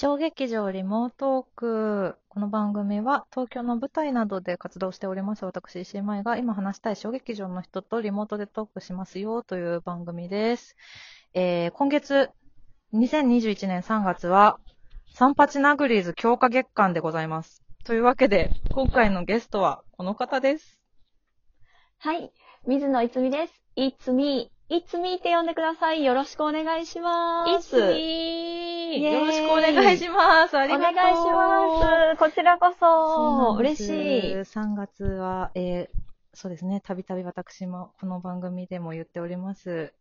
小劇場リモートーク。この番組は東京の舞台などで活動しております私、石井舞が今話したい小劇場の人とリモートでトークしますよという番組です。えー、今月、2021年3月は、サンパチナグリーズ強化月間でございます。というわけで、今回のゲストはこの方です。はい。水野いつみです。いつみ、いつみって呼んでください。よろしくお願いします。いつみよろしくお願いします。ありがとうお願いします。こちらこそ嬉しい。3月は、えーそうですね、たびたび私もこの番組でも言っております、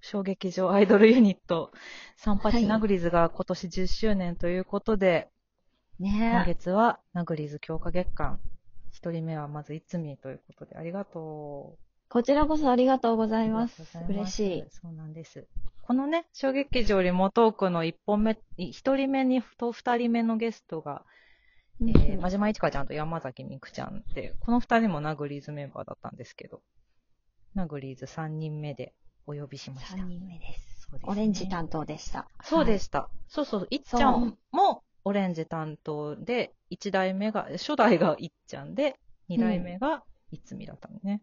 小劇場アイドルユニット、サンパチナグリーズが今年10周年ということで、今ね月はナグリーズ強化月間。一人目はまずいつみということで、ありがとう。こちらこそありがとうございます嬉しい。そうなんです。このね、小劇場リモートークの1本目、1人目にと2人目のゲストが、えー、真島いちかちゃんと山崎みくちゃんで、この2人もナグリーズメンバーだったんですけど、ナグリーズ3人目でお呼びしました。3人目です。ですねオレンジ担当でした。そうでした。そうそう、いっちゃんもオレンジ担当で、1代目が、初代がいっちゃんで、2代目がいつみだったのね。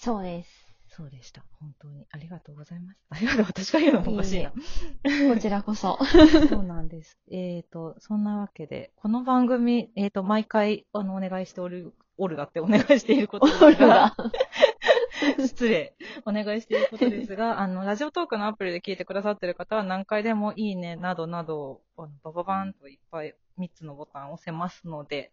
そうです。そうでした。本当に。ありがとうございます。ありがとう。私が言うのもおかしいな。こちらこそ。そうなんです。えっ、と、そんなわけで、この番組、えっ、と、毎回、あの、お願いしておる、おるだってお願いしていることですオルがが、。失礼。お願いしていることですが、あの、ラジオトークのアプリで聞いてくださってる方は何回でもいいね、などなど、あのバババンといっぱい3つのボタンを押せますので、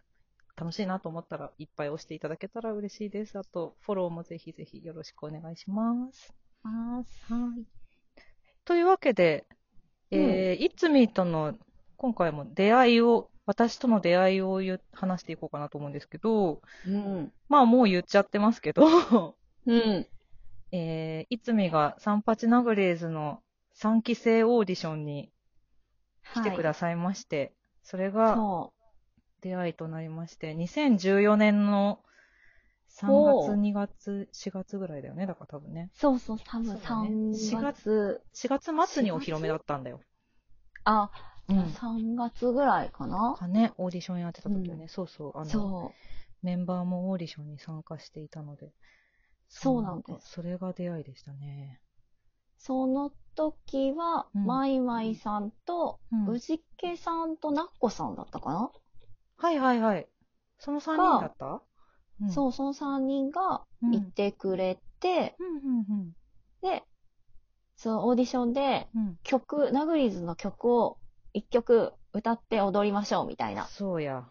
楽しいなと思ったらいっぱい押していただけたら嬉しいです。あと、フォローもぜひぜひよろしくお願いします。はい。というわけで、えーいつみーとの今回も出会いを、私との出会いを話していこうかなと思うんですけど、うん。まあもう言っちゃってますけど、うん。えーいつみがサンパチナグレーズの3期生オーディションに来てくださいまして、それがそ出会いとなりまして、2014年の3月、おう2月、4月ぐらいだよね、だから多分ね。う。そうそう、多分そうだね3月。4月末にお披露目だったんだよ。あ、うん。3月ぐらいかなかね、オーディションやってた時はね、そうそう、あの、そう。メンバーもオーディションに参加していたので、そうなんですそれが出会いでしたね。その時は、うんマイマイさんと、うん宇治家さんとナッコさんだったかな、はいはいはい。その3人だった、うん、そう、その3人がうんいてくれて、うんうんで、そのオーディションでうん。うん。曲、ナグリーズの曲を1曲歌って踊りましょうみたいな。そうや。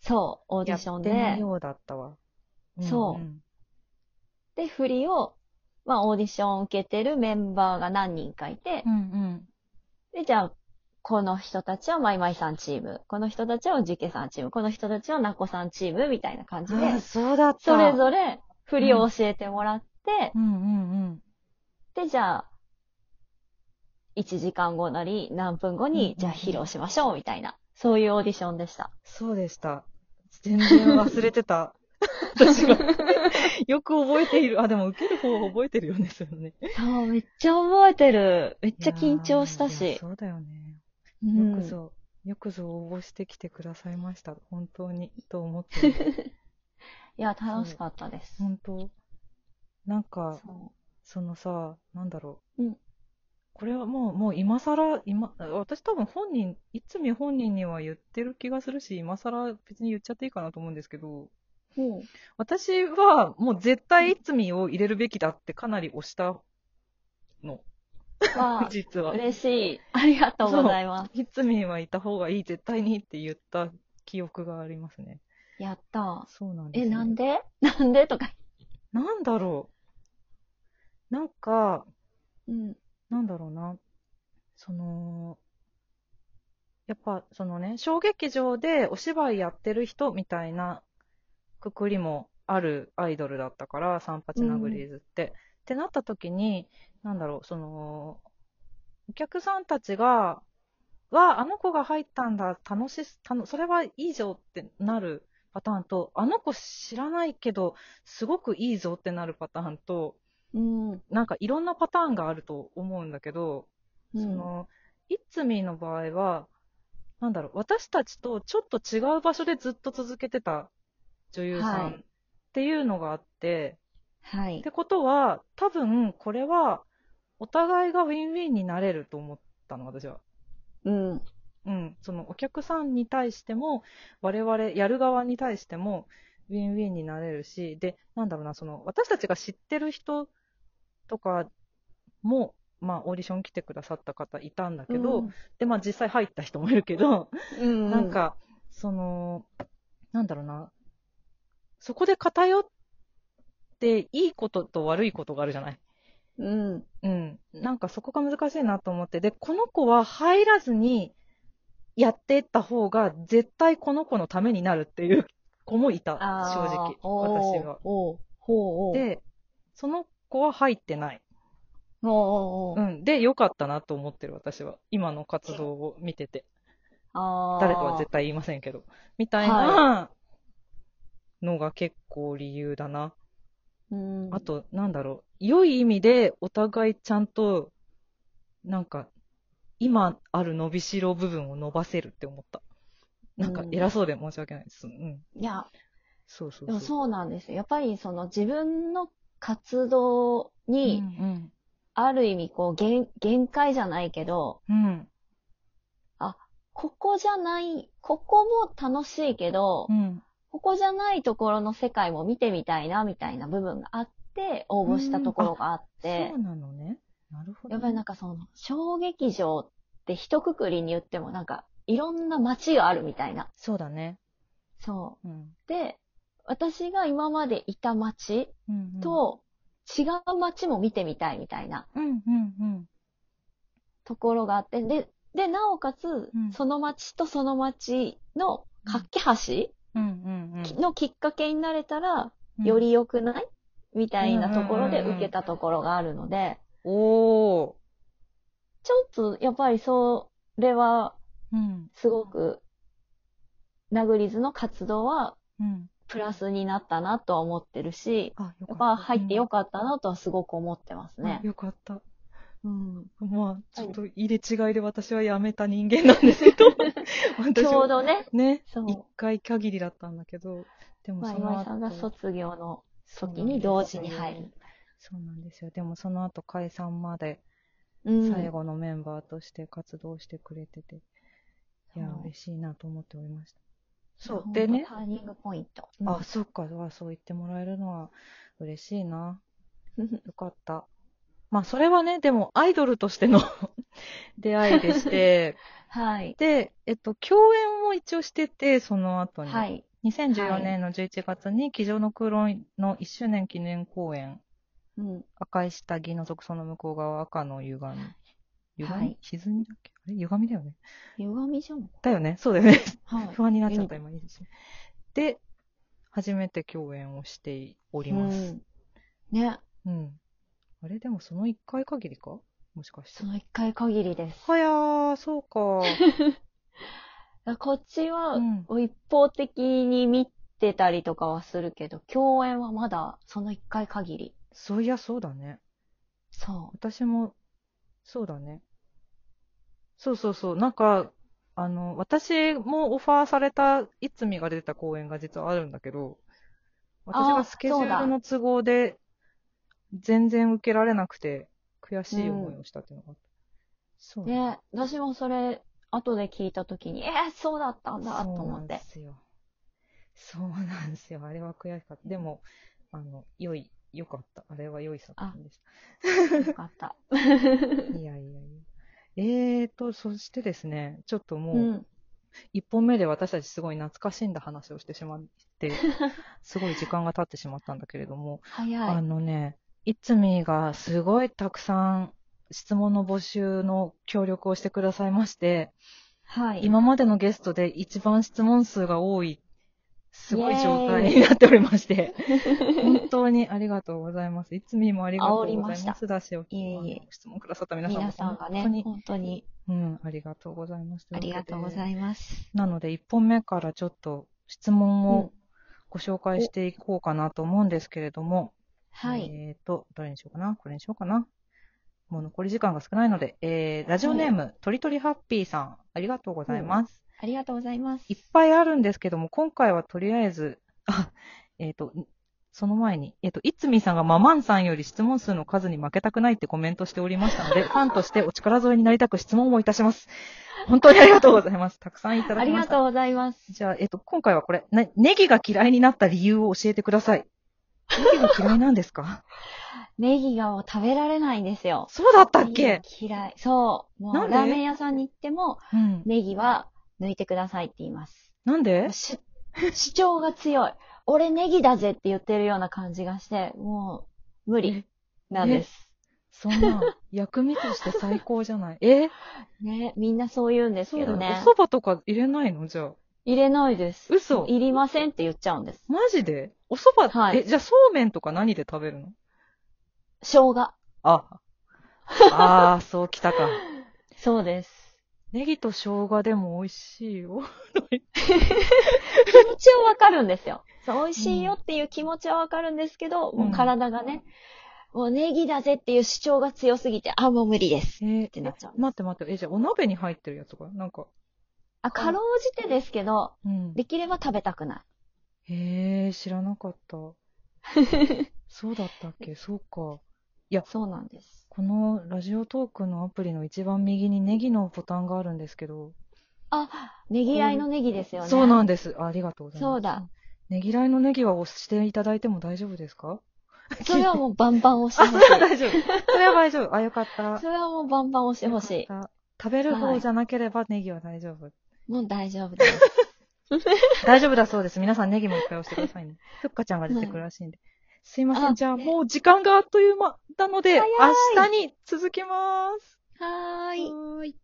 そう、オーディションやって。ようだったわ。そうんで、振りを、まあ、オーディションを受けてるメンバーが何人かいて、うんうん。で、じゃあ、この人たちはマイマイさんチーム、この人たちはジケさんチーム、この人たちはナコさんチームみたいな感じであ、そうだった。それぞれ振りを教えてもらって、うんうんうん。で、じゃあ、1時間後なり何分後に、じゃあ披露しましょうみたいな、そういうオーディションでした。そうでした。全然忘れてた。私が。よく覚えている。あ、でも受ける方は覚えてるよね、それね。そう、めっちゃ覚えてる。めっちゃ緊張したし。そうだよね。うんよくぞ、よくぞ応募してきてくださいました。本当に、と思ってる。いや、楽しかったです。本当？なんか、そそのさ、なんだろう。うんこれはもう、もう今更、今、私多分本人、いつみ本人には言ってる気がするし、今更別に言っちゃっていいかなと思うんですけど、う。うん。私はもう絶対いつみを入れるべきだってかなり押したの、実は。嬉しい。ありがとうございます。いつみはいた方がいい、絶対にって言った記憶がありますね。やった。そうなんですえ、よなんで？なんでとか。なんだろう。なんか、うん。なんだろうな。その、やっぱ、そのね、小劇場でお芝居やってる人みたいなくくりもあるアイドルだったから、サンパチナグリーズって。ってなった時に、なんだろう、その、お客さんたちが、わあ、あの子が入ったんだ、楽しす、たのそれはいいぞってなるパターンと、あの子知らないけど、すごくいいぞってなるパターンと、うん。なんかいろんなパターンがあると思うんだけど、うんその、いつみの場合は、なんだろう、私たちとちょっと違う場所でずっと続けてた女優さんはいっていうのがあって、はいっ。てことは、多分これはお互いがウィンウィンになれると思ったの、私は。うん。うん、そのお客さんに対しても、我々やる側に対しても、ウィンウィンになれるし、で、なんだろうな、その、私たちが知ってる人とかも、まあ、オーディション来てくださった方いたんだけど、うんで、まあ、実際入った人もいるけど、うん、なん、か、その、なんだろうな、そこで偏っていいことと悪いことがあるじゃないうん。うん。なんかそこが難しいなと思って。で、この子は入らずにやっていった方が絶対この子のためになるっていう子もいた、正直。私は。で、その子は入ってない。おうおうおううん。で、良かったなと思ってる私は。今の活動を見てて。誰とは絶対言いませんけど。みたいなのが結構理由だな。うん、あと、なんだろう。良い意味でお互いちゃんと、なんか、今ある伸びしろ部分を伸ばせるって思った。なんかうん偉そうで申し訳ないです。うん。いや、そうそうそう。でもそうなんですよ。やっぱりその自分の活動に、うんある意味こう限、限界じゃないけど、うん。うん。ここじゃない、ここも楽しいけど、うん。ここじゃないところの世界も見てみたいな、みたいな部分があって、応募したところがあってそう、なのね。なるほど。やっぱりなんかその、小劇場って一括りに言ってもなんか、いろんな街があるみたいな。そうだね。そうん。う。で、私が今までいた街と、違う街も見てみたいみたいなうんうんうん。ところがあって、で、で、なおかつ、んその街とその街の架け橋。のきっかけになれたら、うんよ。り良くない？みたいなところで受けたところがあるので、おー。ちょっとやっぱりそれはうん。すごく、ナグリズの活動はうん。プラスになったなとは思ってるし。やっぱ入ってよかったなとはすごく思ってますねあ。よかった。うん、まあ、ちょっと入れ違いで私は辞めた人間なんですけど。私ちはょうどね、ね、一回限りだったんだけど、でもまあ、その後今井さんが卒業の時に同時に入る。そうなんですよ。でもその後解散までうん最後のメンバーとして活動してくれてて、いや、そう嬉しいなと思っておりました。そう。でねタ、ーニングポイント。あ、そっか、あそう言ってもらえるのは嬉しいな。う んよかった。まあ、それはね、でも、アイドルとしての 出会いでして、はい。で、えっと、共演も一応してて、その後に。はい。2014年の11月に、机上の空論の1周年記念公演、うん。赤い下着の属その向こう側赤の歪み。歪み、はい歪み？だっけ？あれ？歪みだよね。歪みじゃん。だよね。そうだよね。はい。不安になっちゃった、うん今いいですね。で、初めて共演をしております。うんね。うん。あれでもその1回限りか？もしかしてそ。の一回限りです。はやー、そうか。こっちはうん一方的に見てたりとかはするけど、共演はまだその一回限り。そういや、そうだね。そ私も、そうだね。そうそうそう。なんか、あの、私もオファーされた、いつみが出た公演が実はあるんだけど、私がスケジュールの都合で、全然受けられなくて、悔しい思いをしたっていうのがあった。そう。私もそれ、後で聞いたときに、えー、そうだったんだ、とそう思ってなんで。すよ。そうなんですよ。あれは悔しかった。でも、あの、良い、良かった。あれは良い作品でした。よかった。いやいやいや。えーと、そしてですね、ちょっともう、うん。一本目で私たちすごい懐かしんだ話をしてしまって、すごい時間が経ってしまったんだけれども、早あい。のね、いつみがすごいたくさん質問の募集の協力をしてくださいまして、はい。今までのゲストで一番質問数が多い、すごい状態になっておりまして、本当にありがとうございます。いつみもありがとうございま。煽りましただし、おいえいえ質問くださった皆さんも皆さんがね本当に、、本当にうん、ありがとうございます。ありがとうございいます。なので、1本目からちょっと質問うんをご紹介していこうかなと思うんですけれども、はい。えっ、と、どれにしようかな？これにしようかなもう残り時間が少ないので、えー、ラジオネーム、とりとりハッピーさん、ありがとうございます。ありがとうございます。いっぱいあるんですけども、今回はとりあえず、あ、えっ、と、その前に、えっ、と、いつみさんがママンさんより質問数の数に負けたくないってコメントしておりましたので、ファンとしてお力添えになりたく質問をいたします。本当にありがとうございます。たくさんいただきました。ありがとうございます。じゃあ、えっ、と、今回はこれ、ね、ネギが嫌いになった理由を教えてください。ネギが嫌いなんですか？ネギが食べられないんですよ。そうだったっけ？嫌い。そう。もうラーメン屋さんに行っても、うん。ネギは抜いてくださいって言います。なんで？し主張が強い。俺ネギだぜって言ってるような感じがして、もう無理なんです。そんな、薬味として最高じゃない？え？ね、みんなそう言うんです。けどねお。蕎麦とか入れないの？じゃあ。入れないです。嘘いりませんって言っちゃうんです。マジで？お蕎麦、はいえ、じゃあそうめんとか何で食べるの？生姜。あ。ああ、そうきたか。そうです。ネギと生姜でも美味しいよ。気持ちはわかるんですよ。そう、美味しいよっていう気持ちはわかるんですけど、うんもう体がね、もうネギだぜっていう主張が強すぎて、あ、もう無理です。えーってなっちゃう待って待って。え、じゃあお鍋に入ってるやつとかなんか。あ、かろうじてですけど、うん。できれば食べたくない。へえ、知らなかった。そうだったっけ？そうか。そうなんです。このラジオトークのアプリの一番右にネギのボタンがあるんですけど。あ、ねぎらいのネギですよね。そうなんです。ありがとうございます。そうだ。ねぎらいのネギは押していただいても大丈夫ですか？それはもうバンバン押あ、してそれはほしい。大丈夫。それは大丈夫。あ、よかった。それはもうバンバン押してほしよかった食べる方じゃなければネギは大丈夫。い。もう大丈夫です。大丈夫だそうです。皆さんネギもいっぱい押してくださいね。ふっかちゃんが出てくるらしいんで。すいません。あじゃあもう時間があっという間なので、明日に続きます。はーい。はーい。